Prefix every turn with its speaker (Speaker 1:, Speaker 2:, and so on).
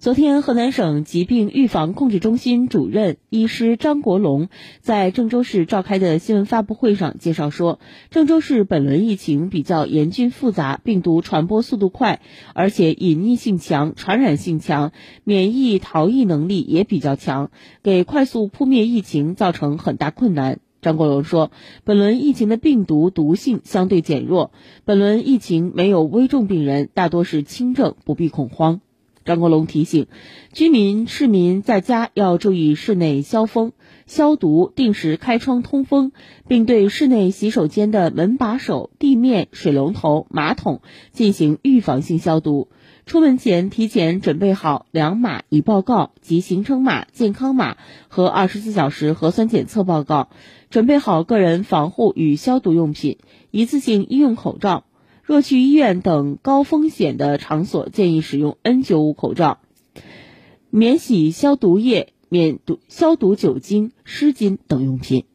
Speaker 1: 昨天，河南省疾病预防控制中心主任医师张国龙在郑州市召开的新闻发布会上介绍说，郑州市本轮疫情比较严峻复杂，病毒传播速度快，而且隐匿性强、传染性强，免疫逃逸能力也比较强，给快速扑灭疫情造成很大困难。张国龙说，本轮疫情的病毒毒性相对减弱，本轮疫情没有危重病人，大多是轻症，不必恐慌。张国龙提醒居民、市民在家要注意室内消风、消毒，定时开窗通风，并对室内洗手间的门把手、地面、水龙头、马桶进行预防性消毒。出门前提前准备好两码一报告及行程码、健康码和二十四小时核酸检测报告，准备好个人防护与消毒用品，一次性医用口罩。若去医院等高风险的场所，建议使用 N95 口罩，免洗消毒液、免毒消毒酒精、湿巾等用品。